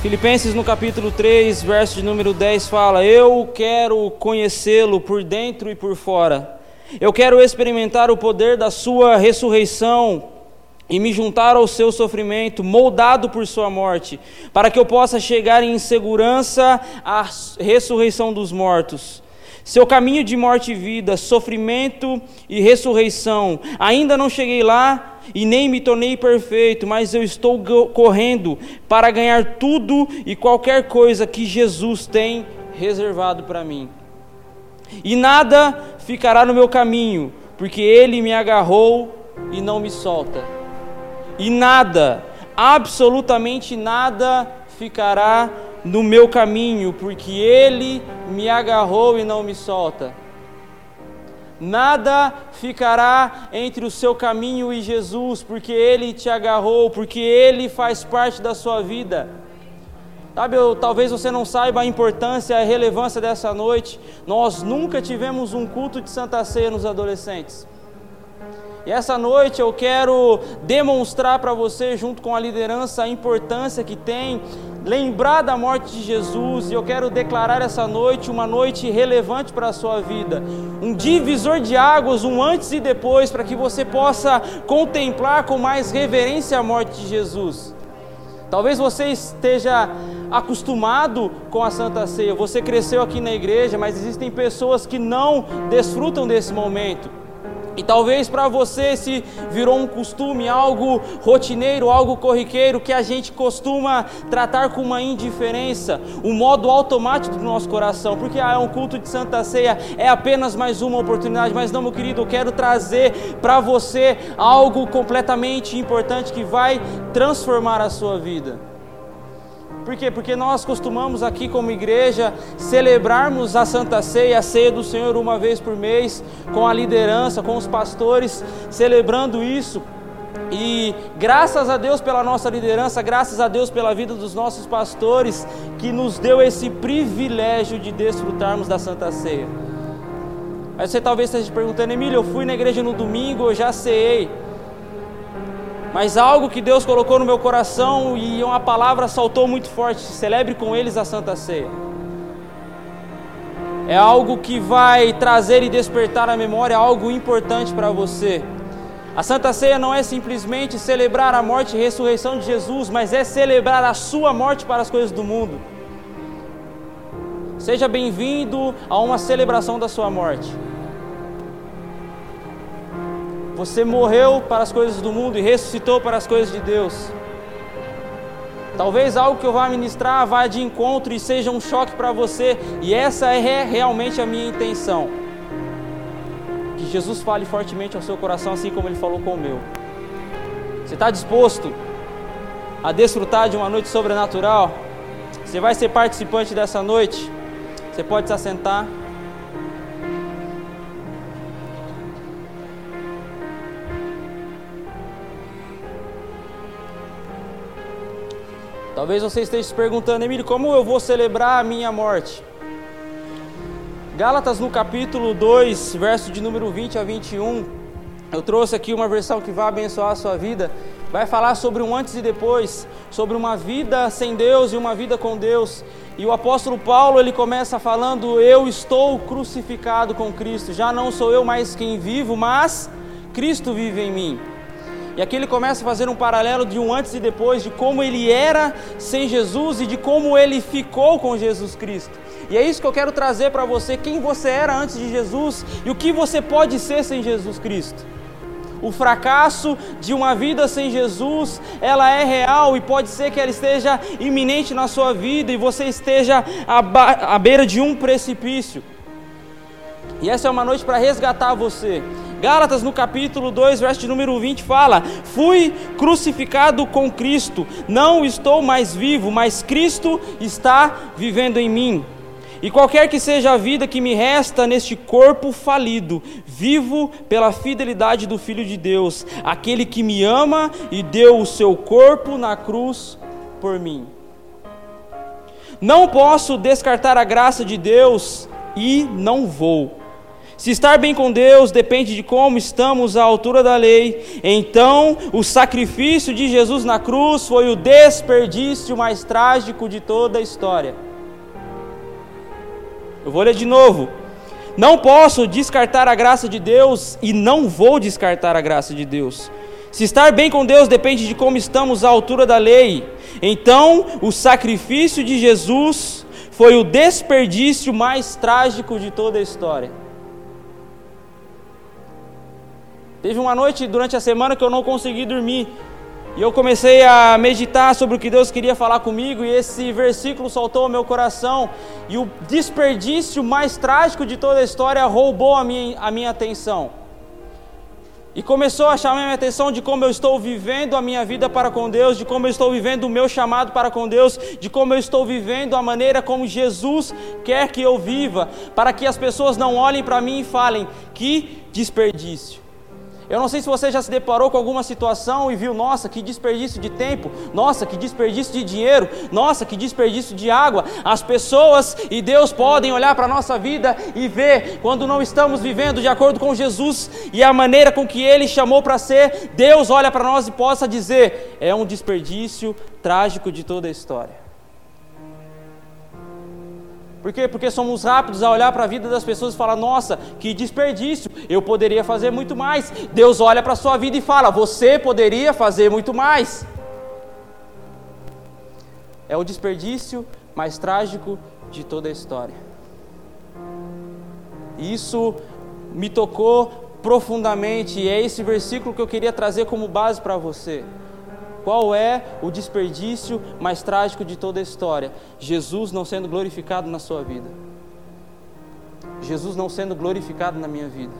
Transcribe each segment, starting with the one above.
Filipenses no capítulo 3, verso de número 10 fala: Eu quero conhecê-lo por dentro e por fora. Eu quero experimentar o poder da sua ressurreição e me juntar ao seu sofrimento, moldado por sua morte, para que eu possa chegar em segurança à ressurreição dos mortos. Seu caminho de morte e vida, sofrimento e ressurreição. Ainda não cheguei lá e nem me tornei perfeito, mas eu estou correndo para ganhar tudo e qualquer coisa que Jesus tem reservado para mim. E nada ficará no meu caminho, porque ele me agarrou e não me solta. E nada, absolutamente nada ficará no meu caminho, porque Ele me agarrou e não me solta. Nada ficará entre o seu caminho e Jesus, porque Ele te agarrou, porque Ele faz parte da sua vida. Sabe, eu, talvez você não saiba a importância, a relevância dessa noite. Nós nunca tivemos um culto de Santa Ceia nos adolescentes. E essa noite eu quero demonstrar para você, junto com a liderança, a importância que tem lembrar da morte de Jesus. E eu quero declarar essa noite uma noite relevante para a sua vida, um divisor de águas, um antes e depois, para que você possa contemplar com mais reverência a morte de Jesus. Talvez você esteja acostumado com a Santa Ceia, você cresceu aqui na igreja, mas existem pessoas que não desfrutam desse momento. E talvez para você se virou um costume, algo rotineiro, algo corriqueiro que a gente costuma tratar com uma indiferença, um modo automático do nosso coração, porque ah, é um culto de Santa Ceia, é apenas mais uma oportunidade, mas não, meu querido, eu quero trazer para você algo completamente importante que vai transformar a sua vida. Por quê? Porque nós costumamos aqui como igreja celebrarmos a Santa Ceia, a ceia do Senhor uma vez por mês, com a liderança, com os pastores, celebrando isso. E graças a Deus pela nossa liderança, graças a Deus pela vida dos nossos pastores, que nos deu esse privilégio de desfrutarmos da Santa Ceia. Aí você talvez esteja perguntando, Emílio, eu fui na igreja no domingo, eu já ceei mas algo que Deus colocou no meu coração e uma palavra saltou muito forte: celebre com eles a Santa Ceia. É algo que vai trazer e despertar a memória algo importante para você. A Santa Ceia não é simplesmente celebrar a morte e ressurreição de Jesus, mas é celebrar a sua morte para as coisas do mundo. Seja bem-vindo a uma celebração da sua morte. Você morreu para as coisas do mundo e ressuscitou para as coisas de Deus. Talvez algo que eu vá ministrar vá de encontro e seja um choque para você, e essa é realmente a minha intenção. Que Jesus fale fortemente ao seu coração, assim como ele falou com o meu. Você está disposto a desfrutar de uma noite sobrenatural? Você vai ser participante dessa noite? Você pode se assentar. Talvez você esteja se perguntando, Emílio, como eu vou celebrar a minha morte? Gálatas no capítulo 2, verso de número 20 a 21, eu trouxe aqui uma versão que vai abençoar a sua vida. Vai falar sobre um antes e depois, sobre uma vida sem Deus e uma vida com Deus. E o apóstolo Paulo, ele começa falando: Eu estou crucificado com Cristo, já não sou eu mais quem vivo, mas Cristo vive em mim. E aqui ele começa a fazer um paralelo de um antes e depois, de como ele era sem Jesus e de como ele ficou com Jesus Cristo. E é isso que eu quero trazer para você: quem você era antes de Jesus e o que você pode ser sem Jesus Cristo. O fracasso de uma vida sem Jesus, ela é real e pode ser que ela esteja iminente na sua vida e você esteja à, à beira de um precipício. E essa é uma noite para resgatar você. Gálatas no capítulo 2, verso número 20 fala: Fui crucificado com Cristo, não estou mais vivo, mas Cristo está vivendo em mim. E qualquer que seja a vida que me resta neste corpo falido, vivo pela fidelidade do Filho de Deus, aquele que me ama e deu o seu corpo na cruz por mim. Não posso descartar a graça de Deus e não vou Se estar bem com Deus depende de como estamos à altura da lei, então o sacrifício de Jesus na cruz foi o desperdício mais trágico de toda a história. Eu vou ler de novo. Não posso descartar a graça de Deus e não vou descartar a graça de Deus. Se estar bem com Deus depende de como estamos à altura da lei, então o sacrifício de Jesus foi o desperdício mais trágico de toda a história. Teve uma noite durante a semana que eu não consegui dormir. E eu comecei a meditar sobre o que Deus queria falar comigo, e esse versículo saltou ao meu coração, e o desperdício mais trágico de toda a história roubou a minha, a minha atenção. E começou a chamar a minha atenção de como eu estou vivendo a minha vida para com Deus, de como eu estou vivendo o meu chamado para com Deus, de como eu estou vivendo a maneira como Jesus quer que eu viva, para que as pessoas não olhem para mim e falem: que desperdício. Eu não sei se você já se deparou com alguma situação e viu, nossa, que desperdício de tempo, nossa, que desperdício de dinheiro, nossa, que desperdício de água. As pessoas e Deus podem olhar para a nossa vida e ver quando não estamos vivendo de acordo com Jesus e a maneira com que Ele chamou para ser. Deus olha para nós e possa dizer: é um desperdício trágico de toda a história. Por quê? Porque somos rápidos a olhar para a vida das pessoas e falar: nossa, que desperdício, eu poderia fazer muito mais. Deus olha para a sua vida e fala: você poderia fazer muito mais. É o desperdício mais trágico de toda a história. Isso me tocou profundamente e é esse versículo que eu queria trazer como base para você. Qual é o desperdício mais trágico de toda a história? Jesus não sendo glorificado na sua vida. Jesus não sendo glorificado na minha vida.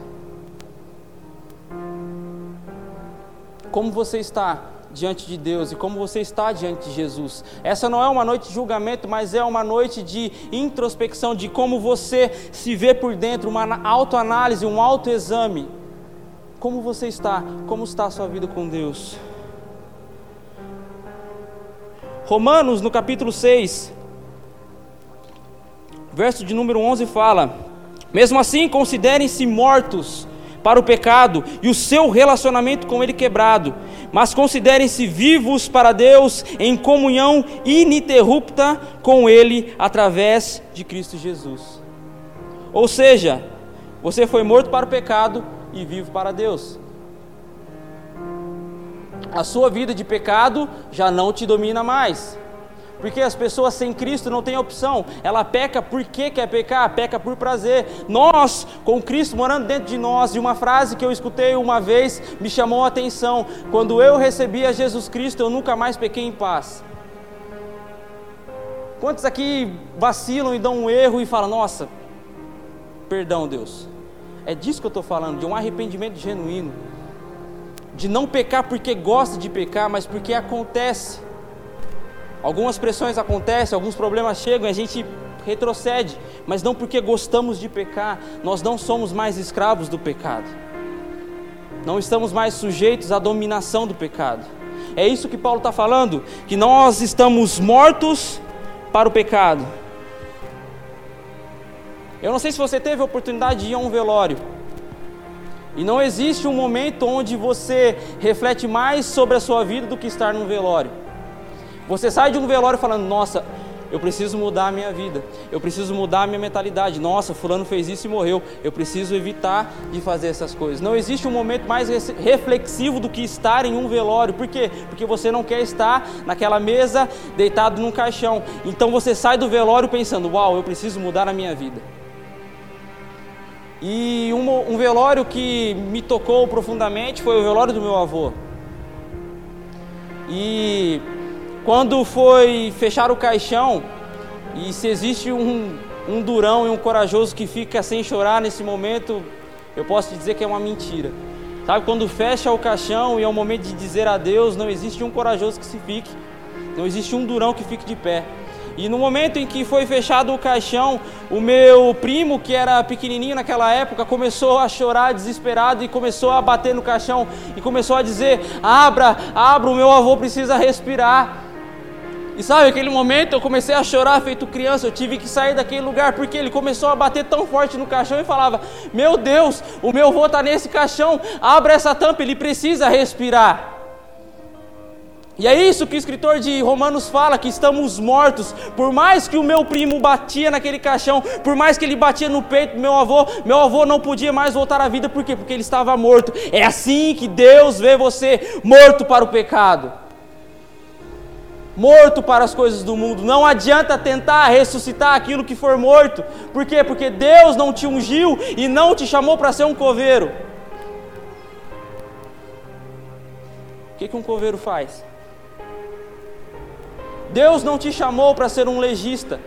Como você está diante de Deus e como você está diante de Jesus. Essa não é uma noite de julgamento, mas é uma noite de introspecção, de como você se vê por dentro, uma autoanálise, um autoexame. Como você está? Como está a sua vida com Deus? Romanos, no capítulo 6, verso de número 11 fala: Mesmo assim, considerem-se mortos para o pecado e o seu relacionamento com ele quebrado, mas considerem-se vivos para Deus em comunhão ininterrupta com ele através de Cristo Jesus. Ou seja, você foi morto para o pecado e vivo para Deus a sua vida de pecado já não te domina mais. Porque as pessoas sem Cristo não têm opção. Ela peca por que quer pecar? Peca por prazer. Nós, com Cristo morando dentro de nós, e uma frase que eu escutei uma vez me chamou a atenção. Quando eu recebi a Jesus Cristo, eu nunca mais pequei em paz. Quantos aqui vacilam e dão um erro e falam, nossa, perdão Deus. É disso que eu estou falando, de um arrependimento genuíno de não pecar porque gosta de pecar, mas porque acontece. Algumas pressões acontecem, alguns problemas chegam e a gente retrocede, mas não porque gostamos de pecar, nós não somos mais escravos do pecado, não estamos mais sujeitos à dominação do pecado. É isso que Paulo está falando, que nós estamos mortos para o pecado. Eu não sei se você teve a oportunidade de ir a um velório. E não existe um momento onde você reflete mais sobre a sua vida do que estar num velório. Você sai de um velório falando: Nossa, eu preciso mudar a minha vida, eu preciso mudar a minha mentalidade. Nossa, Fulano fez isso e morreu, eu preciso evitar de fazer essas coisas. Não existe um momento mais reflexivo do que estar em um velório. Por quê? Porque você não quer estar naquela mesa deitado num caixão. Então você sai do velório pensando: Uau, eu preciso mudar a minha vida. E um, um velório que me tocou profundamente foi o velório do meu avô. E quando foi fechar o caixão, e se existe um, um durão e um corajoso que fica sem chorar nesse momento, eu posso te dizer que é uma mentira. Sabe, quando fecha o caixão e é o momento de dizer adeus, não existe um corajoso que se fique, não existe um durão que fique de pé. E no momento em que foi fechado o caixão, o meu primo, que era pequenininho naquela época, começou a chorar desesperado e começou a bater no caixão e começou a dizer: Abra, abra, o meu avô precisa respirar. E sabe, aquele momento eu comecei a chorar feito criança, eu tive que sair daquele lugar porque ele começou a bater tão forte no caixão e falava: Meu Deus, o meu avô está nesse caixão, abra essa tampa, ele precisa respirar. E é isso que o escritor de Romanos fala: que estamos mortos. Por mais que o meu primo batia naquele caixão, por mais que ele batia no peito do meu avô, meu avô não podia mais voltar à vida. Por quê? Porque ele estava morto. É assim que Deus vê você morto para o pecado. Morto para as coisas do mundo. Não adianta tentar ressuscitar aquilo que for morto. Por quê? Porque Deus não te ungiu e não te chamou para ser um coveiro. O que, que um coveiro faz? Deus não te chamou para ser um legista.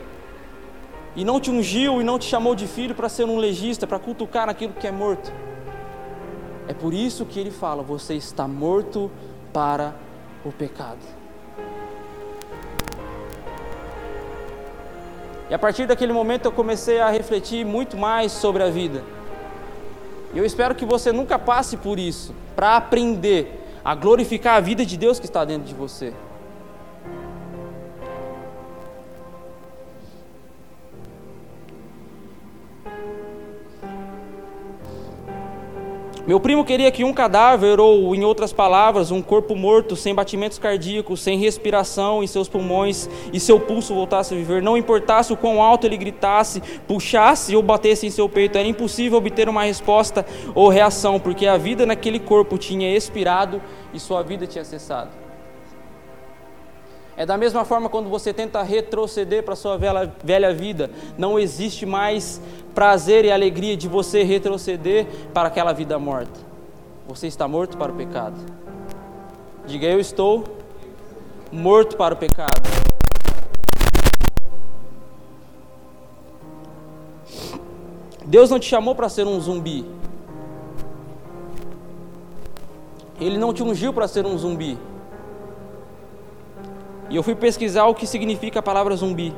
E não te ungiu e não te chamou de filho para ser um legista, para cutucar naquilo que é morto. É por isso que ele fala: você está morto para o pecado. E a partir daquele momento eu comecei a refletir muito mais sobre a vida. E eu espero que você nunca passe por isso, para aprender a glorificar a vida de Deus que está dentro de você. Meu primo queria que um cadáver, ou em outras palavras, um corpo morto, sem batimentos cardíacos, sem respiração em seus pulmões e seu pulso voltasse a viver, não importasse o quão alto ele gritasse, puxasse ou batesse em seu peito, era impossível obter uma resposta ou reação, porque a vida naquele corpo tinha expirado e sua vida tinha cessado. É da mesma forma quando você tenta retroceder para a sua velha, velha vida, não existe mais prazer e alegria de você retroceder para aquela vida morta. Você está morto para o pecado. Diga eu estou morto para o pecado. Deus não te chamou para ser um zumbi. Ele não te ungiu para ser um zumbi. E eu fui pesquisar o que significa a palavra zumbi.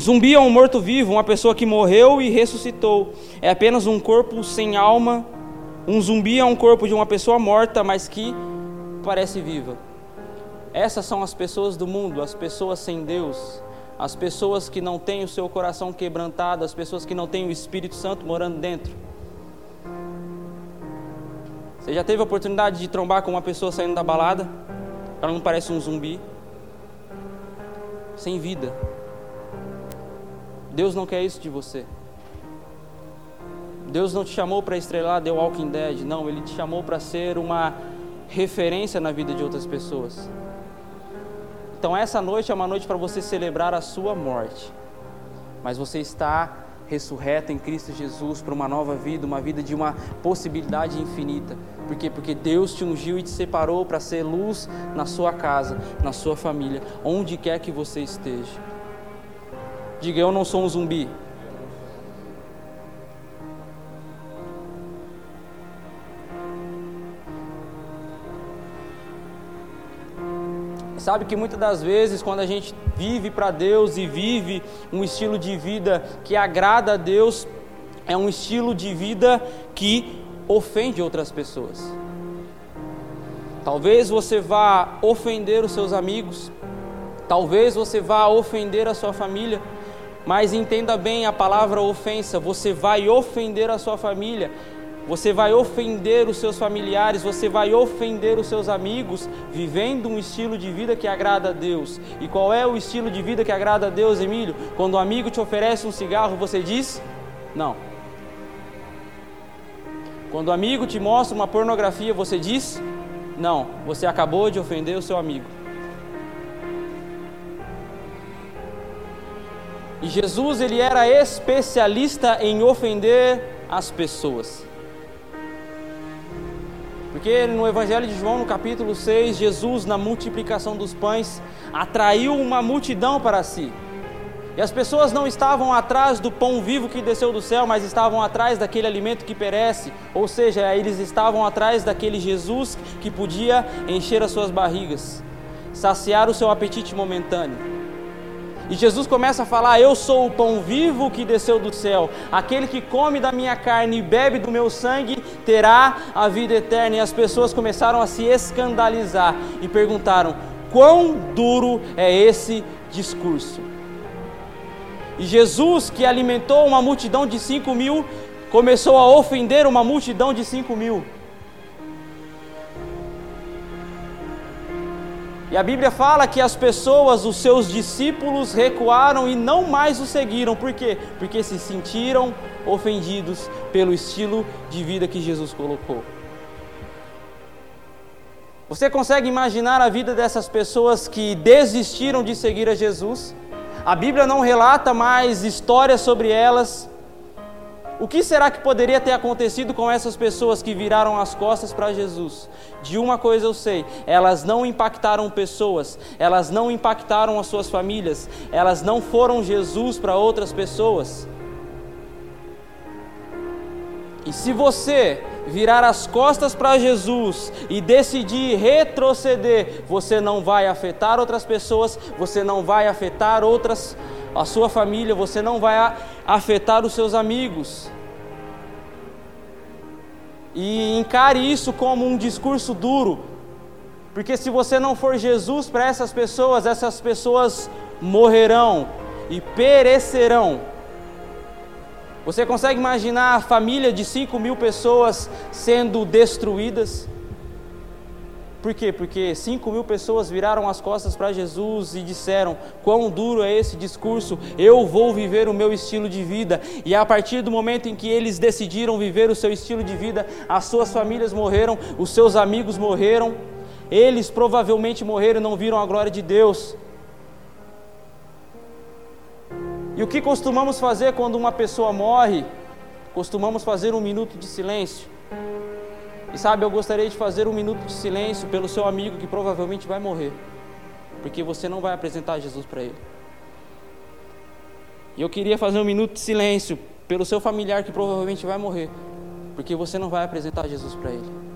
Zumbi é um morto-vivo, uma pessoa que morreu e ressuscitou. É apenas um corpo sem alma. Um zumbi é um corpo de uma pessoa morta, mas que parece viva. Essas são as pessoas do mundo, as pessoas sem Deus, as pessoas que não têm o seu coração quebrantado, as pessoas que não têm o Espírito Santo morando dentro. Você já teve a oportunidade de trombar com uma pessoa saindo da balada? Ela não parece um zumbi sem vida. Deus não quer isso de você. Deus não te chamou para estrelar The Walking Dead, não, Ele te chamou para ser uma referência na vida de outras pessoas. Então essa noite é uma noite para você celebrar a sua morte, mas você está ressurreto em Cristo Jesus para uma nova vida, uma vida de uma possibilidade infinita. Por quê? Porque Deus te ungiu e te separou para ser luz na sua casa, na sua família, onde quer que você esteja. Diga, eu não sou um zumbi. Sabe que muitas das vezes, quando a gente vive para Deus e vive um estilo de vida que agrada a Deus, é um estilo de vida que ofende outras pessoas. Talvez você vá ofender os seus amigos, talvez você vá ofender a sua família, mas entenda bem a palavra ofensa: você vai ofender a sua família você vai ofender os seus familiares, você vai ofender os seus amigos, vivendo um estilo de vida que agrada a Deus. E qual é o estilo de vida que agrada a Deus, Emílio? Quando um amigo te oferece um cigarro, você diz não. Quando o um amigo te mostra uma pornografia, você diz não. Você acabou de ofender o seu amigo. E Jesus, ele era especialista em ofender as pessoas. Porque no Evangelho de João, no capítulo 6, Jesus, na multiplicação dos pães, atraiu uma multidão para si. E as pessoas não estavam atrás do pão vivo que desceu do céu, mas estavam atrás daquele alimento que perece, ou seja, eles estavam atrás daquele Jesus que podia encher as suas barrigas, saciar o seu apetite momentâneo. E Jesus começa a falar: Eu sou o pão vivo que desceu do céu. Aquele que come da minha carne e bebe do meu sangue terá a vida eterna. E as pessoas começaram a se escandalizar e perguntaram: quão duro é esse discurso. E Jesus, que alimentou uma multidão de cinco mil, começou a ofender uma multidão de cinco mil. E a Bíblia fala que as pessoas, os seus discípulos, recuaram e não mais o seguiram. Por quê? Porque se sentiram ofendidos pelo estilo de vida que Jesus colocou. Você consegue imaginar a vida dessas pessoas que desistiram de seguir a Jesus? A Bíblia não relata mais histórias sobre elas, o que será que poderia ter acontecido com essas pessoas que viraram as costas para Jesus? De uma coisa eu sei: elas não impactaram pessoas, elas não impactaram as suas famílias, elas não foram Jesus para outras pessoas. E se você virar as costas para Jesus e decidir retroceder, você não vai afetar outras pessoas, você não vai afetar outras a sua família, você não vai afetar os seus amigos. E encare isso como um discurso duro, porque se você não for Jesus para essas pessoas, essas pessoas morrerão e perecerão. Você consegue imaginar a família de 5 mil pessoas sendo destruídas? Por quê? Porque 5 mil pessoas viraram as costas para Jesus e disseram: Quão duro é esse discurso, eu vou viver o meu estilo de vida. E a partir do momento em que eles decidiram viver o seu estilo de vida, as suas famílias morreram, os seus amigos morreram, eles provavelmente morreram e não viram a glória de Deus. E o que costumamos fazer quando uma pessoa morre? Costumamos fazer um minuto de silêncio. E sabe, eu gostaria de fazer um minuto de silêncio pelo seu amigo que provavelmente vai morrer, porque você não vai apresentar Jesus para ele. E eu queria fazer um minuto de silêncio pelo seu familiar que provavelmente vai morrer, porque você não vai apresentar Jesus para ele.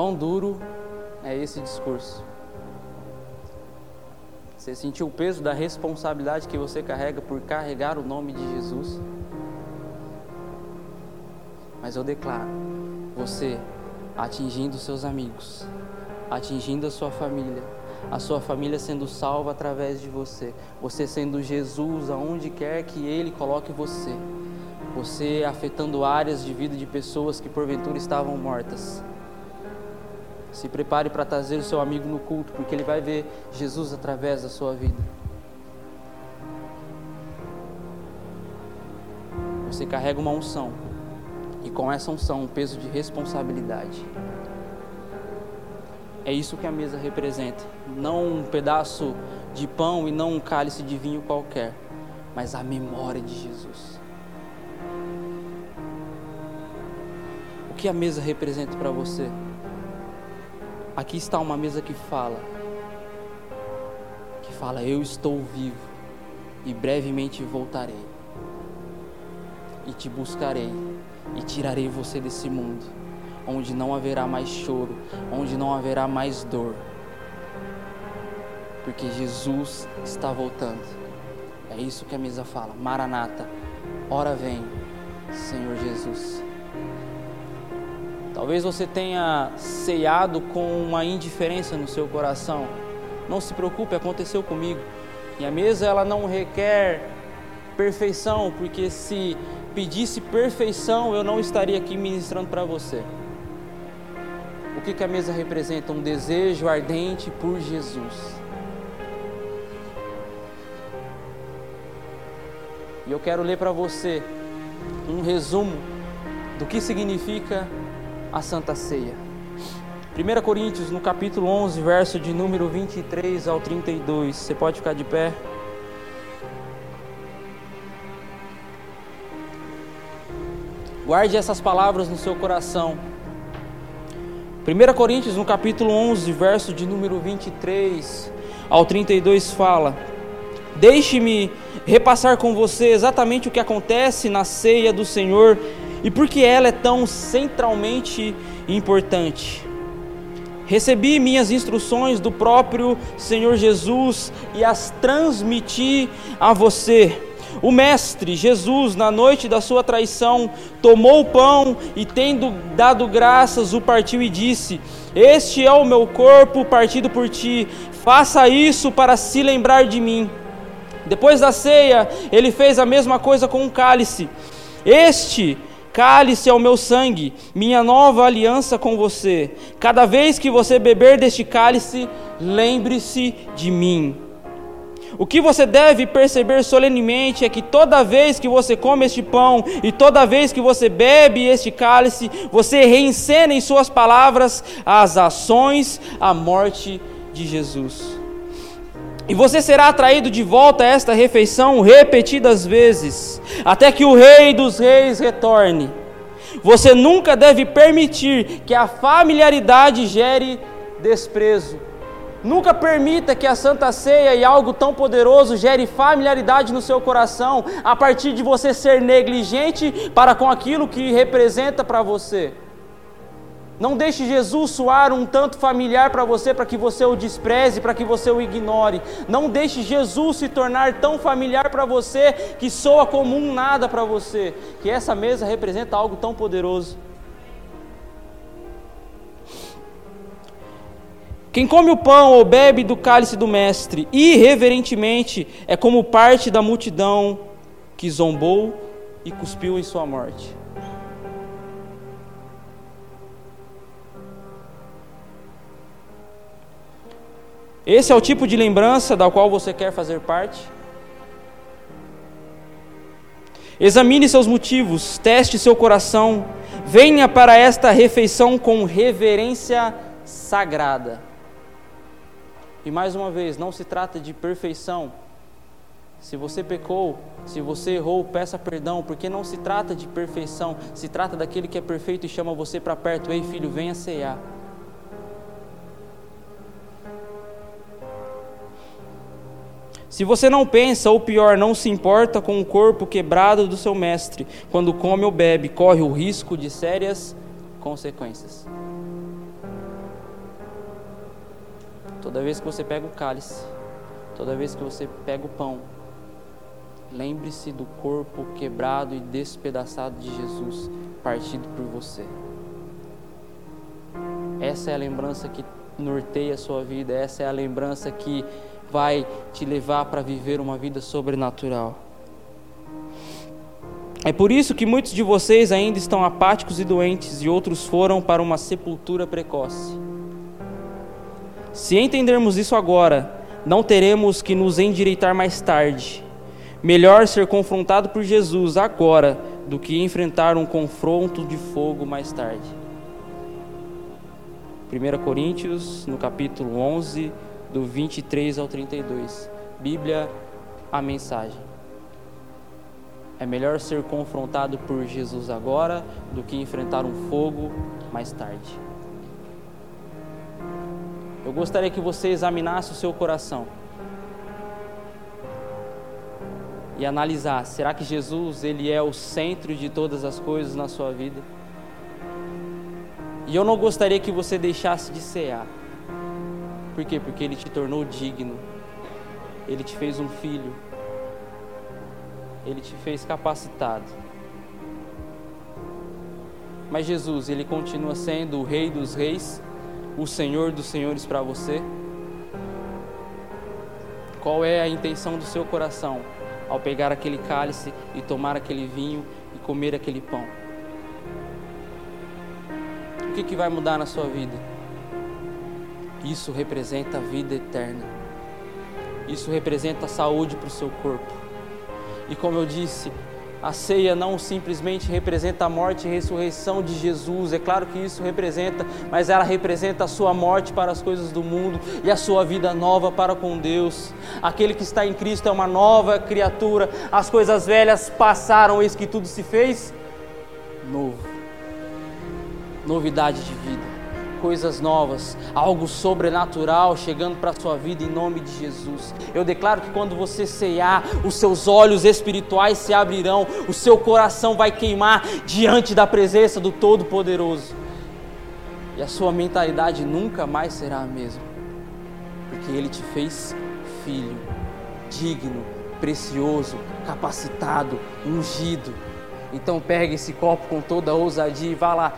Quão duro é esse discurso? Você sentiu o peso da responsabilidade que você carrega por carregar o nome de Jesus? Mas eu declaro, você atingindo seus amigos, atingindo a sua família, a sua família sendo salva através de você, você sendo Jesus aonde quer que Ele coloque você, você afetando áreas de vida de pessoas que porventura estavam mortas se prepare para trazer o seu amigo no culto, porque ele vai ver Jesus através da sua vida. Você carrega uma unção, e com essa unção, um peso de responsabilidade. É isso que a mesa representa. Não um pedaço de pão e não um cálice de vinho qualquer, mas a memória de Jesus. O que a mesa representa para você? Aqui está uma mesa que fala, que fala: Eu estou vivo e brevemente voltarei e te buscarei e tirarei você desse mundo, onde não haverá mais choro, onde não haverá mais dor, porque Jesus está voltando. É isso que a mesa fala. Maranata, ora vem, Senhor Jesus. Talvez você tenha ceado com uma indiferença no seu coração. Não se preocupe, aconteceu comigo. E a mesa ela não requer perfeição, porque se pedisse perfeição, eu não estaria aqui ministrando para você. O que, que a mesa representa? Um desejo ardente por Jesus. E eu quero ler para você um resumo do que significa a Santa Ceia. 1 Coríntios, no capítulo 11, verso de número 23 ao 32. Você pode ficar de pé. Guarde essas palavras no seu coração. 1 Coríntios, no capítulo 11, verso de número 23 ao 32, fala: Deixe-me repassar com você exatamente o que acontece na ceia do Senhor e por que ela é tão centralmente importante. Recebi minhas instruções do próprio Senhor Jesus e as transmiti a você. O Mestre Jesus, na noite da sua traição, tomou o pão e, tendo dado graças, o partiu e disse: Este é o meu corpo partido por ti, faça isso para se lembrar de mim. Depois da ceia, ele fez a mesma coisa com o cálice. Este cálice é o meu sangue, minha nova aliança com você. Cada vez que você beber deste cálice, lembre-se de mim. O que você deve perceber solenemente é que toda vez que você come este pão e toda vez que você bebe este cálice, você reencena em suas palavras as ações, a morte de Jesus. E você será atraído de volta a esta refeição repetidas vezes, até que o Rei dos Reis retorne. Você nunca deve permitir que a familiaridade gere desprezo. Nunca permita que a Santa Ceia e algo tão poderoso gere familiaridade no seu coração, a partir de você ser negligente para com aquilo que representa para você. Não deixe Jesus soar um tanto familiar para você, para que você o despreze, para que você o ignore. Não deixe Jesus se tornar tão familiar para você que soa como um nada para você. Que essa mesa representa algo tão poderoso. Quem come o pão ou bebe do cálice do Mestre irreverentemente é como parte da multidão que zombou e cuspiu em sua morte. Esse é o tipo de lembrança da qual você quer fazer parte? Examine seus motivos, teste seu coração, venha para esta refeição com reverência sagrada. E mais uma vez, não se trata de perfeição. Se você pecou, se você errou, peça perdão, porque não se trata de perfeição, se trata daquele que é perfeito e chama você para perto. Ei, filho, venha ceiar. Se você não pensa, ou pior, não se importa com o corpo quebrado do seu mestre, quando come ou bebe, corre o risco de sérias consequências. Toda vez que você pega o cálice, toda vez que você pega o pão, lembre-se do corpo quebrado e despedaçado de Jesus, partido por você. Essa é a lembrança que norteia a sua vida, essa é a lembrança que vai te levar para viver uma vida sobrenatural. É por isso que muitos de vocês ainda estão apáticos e doentes, e outros foram para uma sepultura precoce. Se entendermos isso agora, não teremos que nos endireitar mais tarde. Melhor ser confrontado por Jesus agora do que enfrentar um confronto de fogo mais tarde. 1 Coríntios, no capítulo 11, do 23 ao 32. Bíblia, a mensagem. É melhor ser confrontado por Jesus agora do que enfrentar um fogo mais tarde. Eu gostaria que você examinasse o seu coração e analisasse: será que Jesus ele é o centro de todas as coisas na sua vida? E eu não gostaria que você deixasse de cear. Por quê? Porque Ele te tornou digno. Ele te fez um filho. Ele te fez capacitado. Mas Jesus, Ele continua sendo o Rei dos Reis, o Senhor dos Senhores para você? Qual é a intenção do seu coração ao pegar aquele cálice e tomar aquele vinho e comer aquele pão? O que, que vai mudar na sua vida? Isso representa a vida eterna. Isso representa saúde para o seu corpo. E como eu disse, a ceia não simplesmente representa a morte e ressurreição de Jesus, é claro que isso representa, mas ela representa a sua morte para as coisas do mundo e a sua vida nova para com Deus. Aquele que está em Cristo é uma nova criatura, as coisas velhas passaram, eis que tudo se fez novo, novidade de vida, coisas novas, algo sobrenatural chegando para a sua vida em nome de Jesus. Eu declaro que quando você ceiar, os seus olhos espirituais se abrirão, o seu coração vai queimar diante da presença do Todo-Poderoso. E a sua mentalidade nunca mais será a mesma, porque Ele te fez filho, digno, precioso, capacitado, ungido. Então pegue esse copo com toda ousadia e vá lá.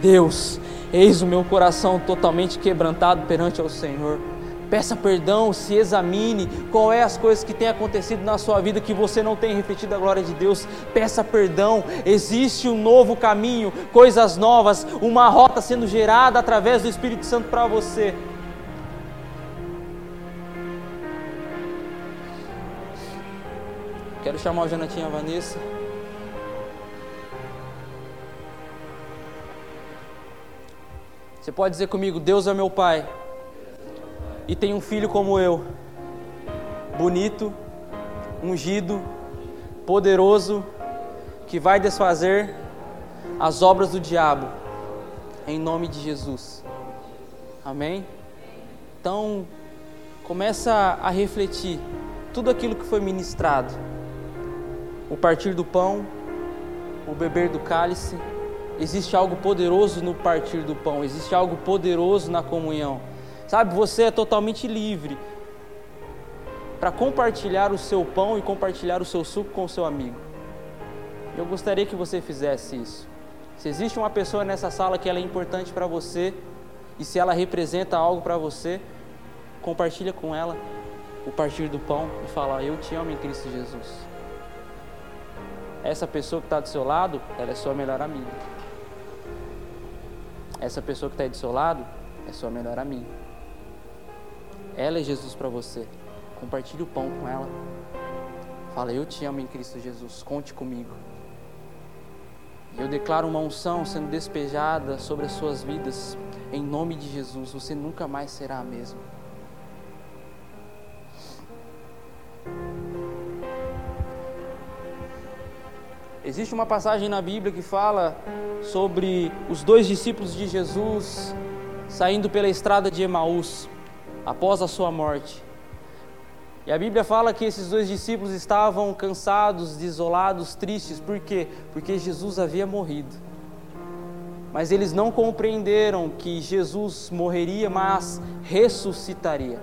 Deus, eis o meu coração totalmente quebrantado perante ao Senhor. Peça perdão, se examine qual é as coisas que têm acontecido na sua vida que você não tem refletido a glória de Deus. Peça perdão. Existe um novo caminho, coisas novas, uma rota sendo gerada através do Espírito Santo para você. Quero chamar o Jonatinha Vanessa. Você pode dizer comigo: Deus é meu Pai e tem um filho como eu, bonito, ungido, poderoso, que vai desfazer as obras do diabo, em nome de Jesus. Amém? Então, começa a refletir tudo aquilo que foi ministrado. O partir do pão, o beber do cálice, Existe algo poderoso no partir do pão, existe algo poderoso na comunhão. Sabe, você é totalmente livre para compartilhar o seu pão e compartilhar o seu suco com o seu amigo. Eu gostaria que você fizesse isso. Se existe uma pessoa nessa sala que ela é importante para você e se ela representa algo para você, compartilha com ela o partir do pão e fala: Eu te amo em Cristo Jesus. Essa pessoa que está do seu lado, ela é sua melhor amiga. Essa pessoa que está aí do seu lado é sua melhor amiga. Ela é Jesus para você. Compartilhe o pão com ela. Fala, eu te amo em Cristo Jesus. Conte comigo. Eu declaro uma unção sendo despejada sobre as suas vidas. Em nome de Jesus, você nunca mais será a mesma. Existe uma passagem na Bíblia que fala sobre os dois discípulos de Jesus saindo pela estrada de Emaús após a sua morte. E a Bíblia fala que esses dois discípulos estavam cansados, desolados, tristes. Por quê? Porque Jesus havia morrido. Mas eles não compreenderam que Jesus morreria, mas ressuscitaria.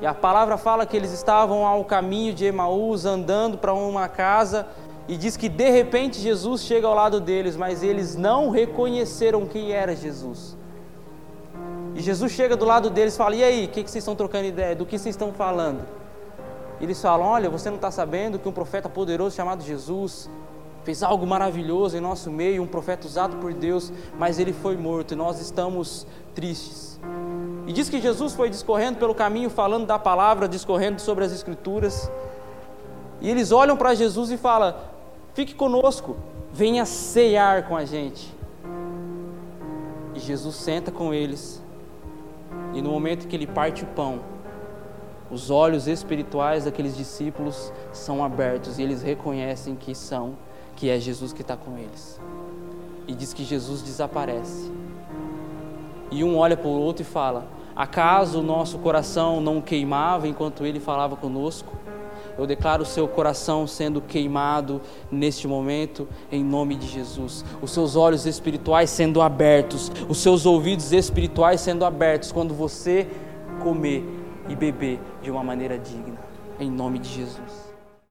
E a palavra fala que eles estavam ao caminho de Emaús, andando para uma casa, e diz que de repente Jesus chega ao lado deles, mas eles não reconheceram quem era Jesus. E Jesus chega do lado deles e fala: E aí, o que, que vocês estão trocando ideia? Do que vocês estão falando? E eles falam: Olha, você não está sabendo que um profeta poderoso chamado Jesus fez algo maravilhoso em nosso meio, um profeta usado por Deus, mas ele foi morto e nós estamos tristes. E diz que Jesus foi discorrendo pelo caminho, falando da palavra, discorrendo sobre as Escrituras. E eles olham para Jesus e falam: Fique conosco, venha cear com a gente. E Jesus senta com eles. E no momento que ele parte o pão, os olhos espirituais daqueles discípulos são abertos e eles reconhecem que são, que é Jesus que está com eles. E diz que Jesus desaparece. E um olha para o outro e fala: Acaso o nosso coração não queimava enquanto ele falava conosco? Eu declaro o seu coração sendo queimado neste momento, em nome de Jesus. Os seus olhos espirituais sendo abertos, os seus ouvidos espirituais sendo abertos quando você comer e beber de uma maneira digna, em nome de Jesus.